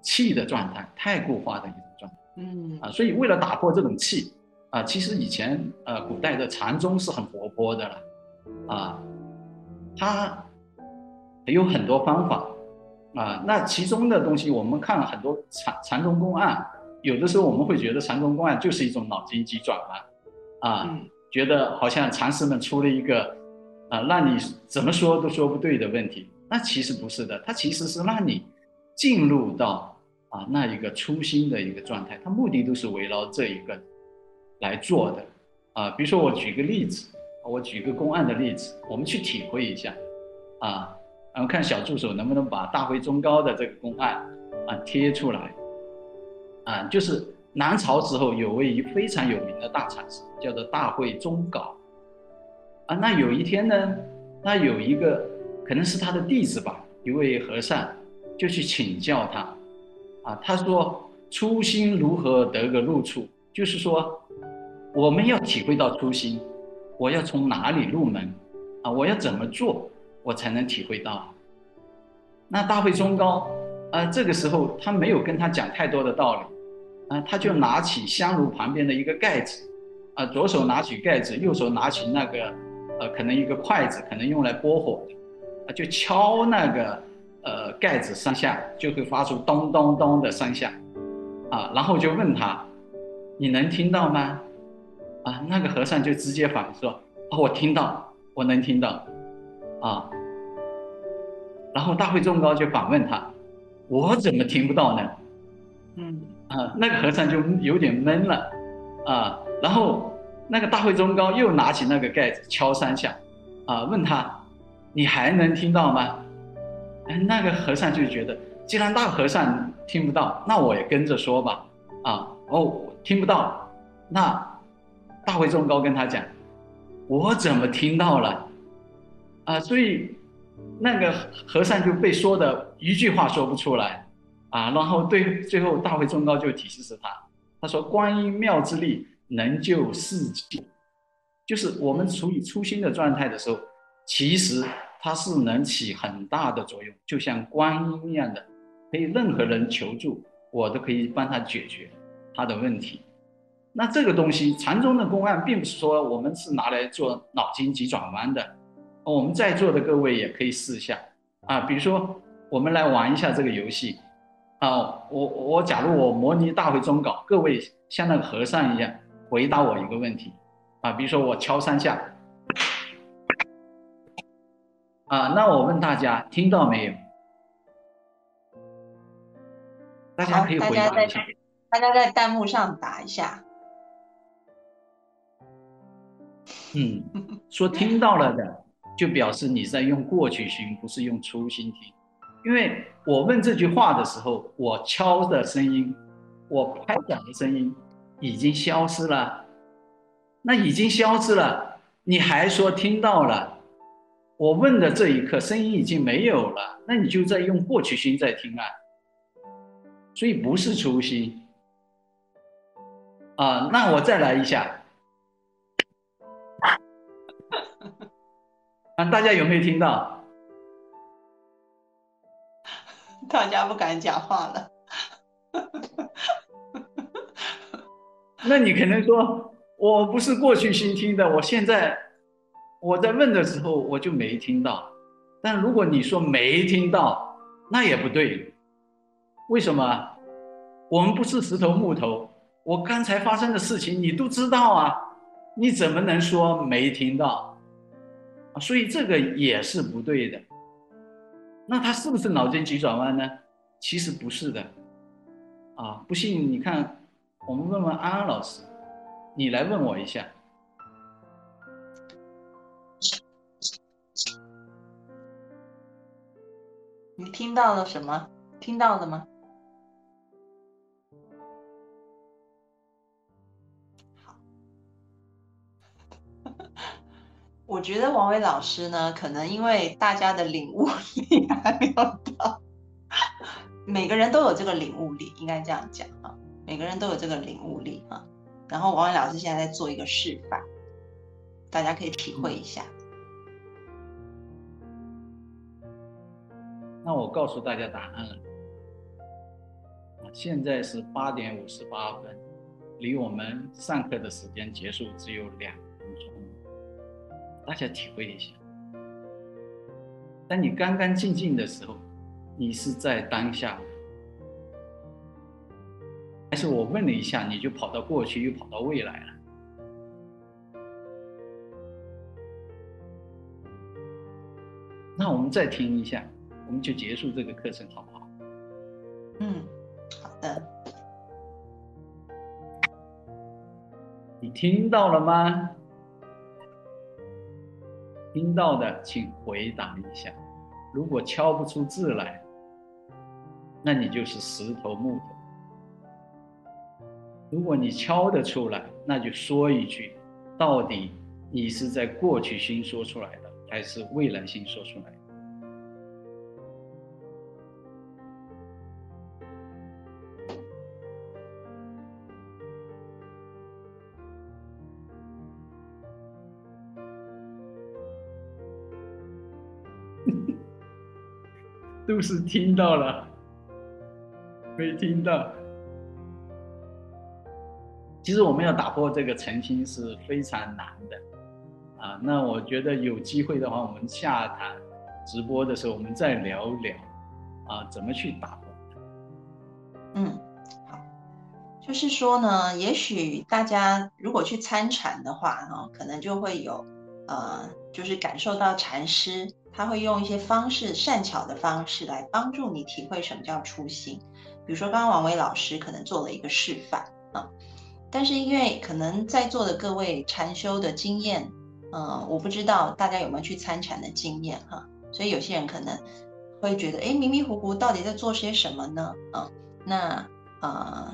气的状态，太固化的一种状态。嗯啊，所以为了打破这种气啊，其实以前呃古代的禅宗是很活泼的了，啊，它有很多方法啊。那其中的东西，我们看了很多禅禅宗公案，有的时候我们会觉得禅宗公案就是一种脑筋急转弯，啊。觉得好像禅师们出了一个，啊，让你怎么说都说不对的问题。那其实不是的，它其实是让你进入到啊那一个初心的一个状态。它目的都是围绕这一个来做的。啊，比如说我举个例子，我举个公案的例子，我们去体会一下。啊，然后看小助手能不能把大会中高的这个公案啊贴出来。啊，就是。南朝时候有位非常有名的大禅师，叫做大慧宗杲。啊，那有一天呢，那有一个可能是他的弟子吧，一位和尚，就去请教他。啊，他说初心如何得个入处？就是说，我们要体会到初心，我要从哪里入门？啊，我要怎么做，我才能体会到？那大慧宗高，啊，这个时候他没有跟他讲太多的道理。啊，他就拿起香炉旁边的一个盖子，啊，左手拿起盖子，右手拿起那个，呃，可能一个筷子，可能用来拨火的，啊，就敲那个，呃，盖子上下，就会发出咚咚咚的声响，啊，然后就问他，你能听到吗？啊，那个和尚就直接反说，哦，我听到，我能听到，啊，然后大会众高就反问他，我怎么听不到呢？嗯。啊，那个和尚就有点闷了，啊，然后那个大会众高又拿起那个盖子敲三下，啊，问他，你还能听到吗？哎，那个和尚就觉得，既然大和尚听不到，那我也跟着说吧，啊，哦，听不到，那大会众高跟他讲，我怎么听到了？啊，所以那个和尚就被说的一句话说不出来。啊，然后对，最后大会中高就提示是他，他说观音妙之力能救世界，就是我们处于初心的状态的时候，其实它是能起很大的作用，就像观音一样的，可以任何人求助，我都可以帮他解决他的问题。那这个东西禅宗的公案，并不是说我们是拿来做脑筋急转弯的，我们在座的各位也可以试一下啊，比如说我们来玩一下这个游戏啊，我我假如我模拟大会中稿，各位像那个和尚一样回答我一个问题啊，比如说我敲三下啊，那我问大家听到没有？大家可以回答一下，大家在弹幕上打一下。嗯，说听到了的，就表示你在用过去心，不是用初心听。因为我问这句话的时候，我敲的声音，我拍掌的声音已经消失了。那已经消失了，你还说听到了？我问的这一刻，声音已经没有了，那你就在用过去心在听啊。所以不是初心啊。那我再来一下。啊，大家有没有听到？大家不敢讲话了。那你可能说，我不是过去新听的，我现在我在问的时候我就没听到。但如果你说没听到，那也不对。为什么？我们不是石头木头，我刚才发生的事情你都知道啊，你怎么能说没听到？啊，所以这个也是不对的。那他是不是脑筋急转弯呢？其实不是的。啊，不信你看，我们问问安安老师，你来问我一下。你听到了什么？听到了吗？我觉得王伟老师呢，可能因为大家的领悟 力还没有到，每个人都有这个领悟力，应该这样讲啊，每个人都有这个领悟力啊。然后王伟老师现在在做一个示范，大家可以体会一下。那我告诉大家答案了，现在是八点五十八分，离我们上课的时间结束只有两。大家体会一下，当你干干净净的时候，你是在当下，但是我问了一下，你就跑到过去，又跑到未来了？那我们再听一下，我们就结束这个课程，好不好？嗯，好的。你听到了吗？听到的，请回答一下。如果敲不出字来，那你就是石头木头；如果你敲得出来，那就说一句：到底你是在过去心说出来的，还是未来心说出来的？是听到了，没听到。其实我们要打破这个诚心是非常难的，啊，那我觉得有机会的话，我们下谈直播的时候，我们再聊聊，啊，怎么去打破。嗯，好，就是说呢，也许大家如果去参禅的话，哈，可能就会有，呃，就是感受到禅师。他会用一些方式，善巧的方式来帮助你体会什么叫初心。比如说，刚刚王伟老师可能做了一个示范啊，但是因为可能在座的各位禅修的经验，嗯，我不知道大家有没有去参禅的经验哈，所以有些人可能会觉得，哎，迷迷糊糊，到底在做些什么呢？嗯，那呃，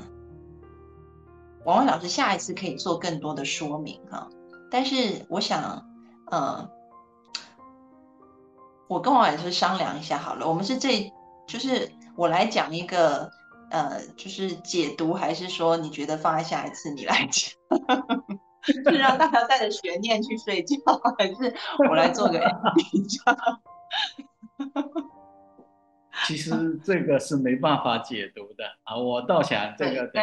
王伟老师下一次可以做更多的说明哈，但是我想，呃。我跟王老师商量一下好了，我们是这，就是我来讲一个，呃，就是解读，还是说你觉得放在下一次你来讲？是让大家带着悬念去睡觉，还是我来做个比较？其实这个是没办法解读的啊！我倒想这个等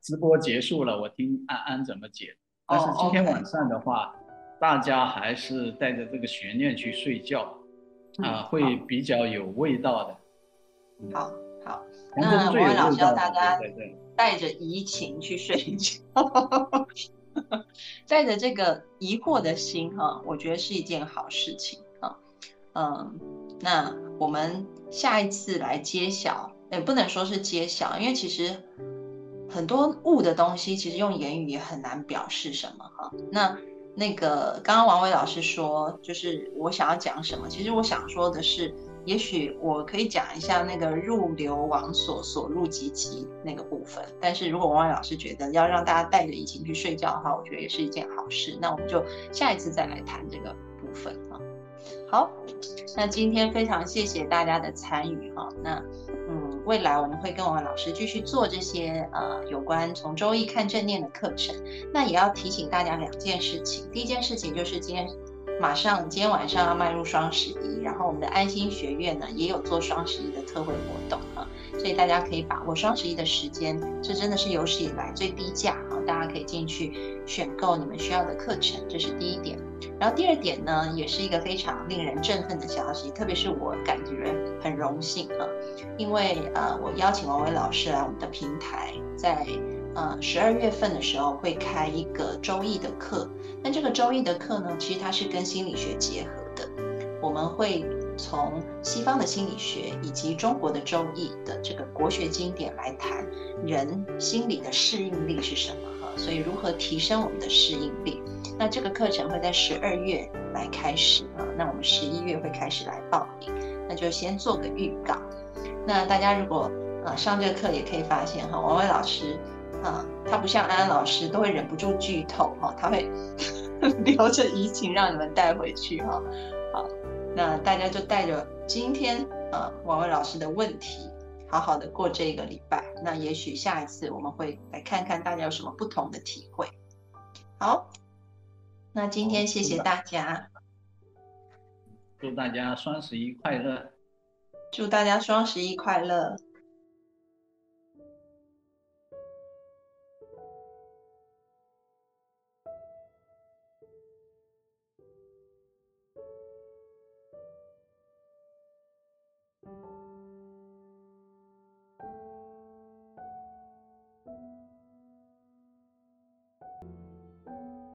直播结束了，我听安安怎么解。但是今天晚上的话，大家还是带着这个悬念去睡觉啊，会比较有味道的。好好，那我老师要大家带着移情去睡觉，带着这个疑惑的心哈，我觉得是一件好事情啊。嗯，那我们下一次来揭晓，也不能说是揭晓，因为其实很多物的东西，其实用言语也很难表示什么哈。那那个刚刚王伟老师说，就是我想要讲什么，其实我想说的是。也许我可以讲一下那个入流网所所入机机那个部分，但是如果王伟老师觉得要让大家带着疫情去睡觉的话，我觉得也是一件好事。那我们就下一次再来谈这个部分啊。好，那今天非常谢谢大家的参与哈。那，未来我们会跟我们老师继续做这些呃有关从周易看正念的课程。那也要提醒大家两件事情，第一件事情就是今天。马上，今天晚上要迈入双十一，然后我们的安心学院呢也有做双十一的特惠活动啊，所以大家可以把握双十一的时间，这真的是有史以来最低价啊，大家可以进去选购你们需要的课程，这是第一点。然后第二点呢，也是一个非常令人振奋的消息，特别是我感觉很荣幸啊，因为呃，我邀请王伟老师来我们的平台，在。呃，十二月份的时候会开一个周易的课。那这个周易的课呢，其实它是跟心理学结合的。我们会从西方的心理学以及中国的周易的这个国学经典来谈人心理的适应力是什么哈。所以如何提升我们的适应力？那这个课程会在十二月来开始啊。那我们十一月会开始来报名。那就先做个预告。那大家如果啊上这个课也可以发现哈，王伟老师。啊，他不像安安老师都会忍不住剧透哈，他会 留着移情让你们带回去哈。好，那大家就带着今天呃王伟老师的问题，好好的过这个礼拜。那也许下一次我们会来看看大家有什么不同的体会。好，那今天谢谢大家，祝大家双十一快乐，祝大家双十一快乐。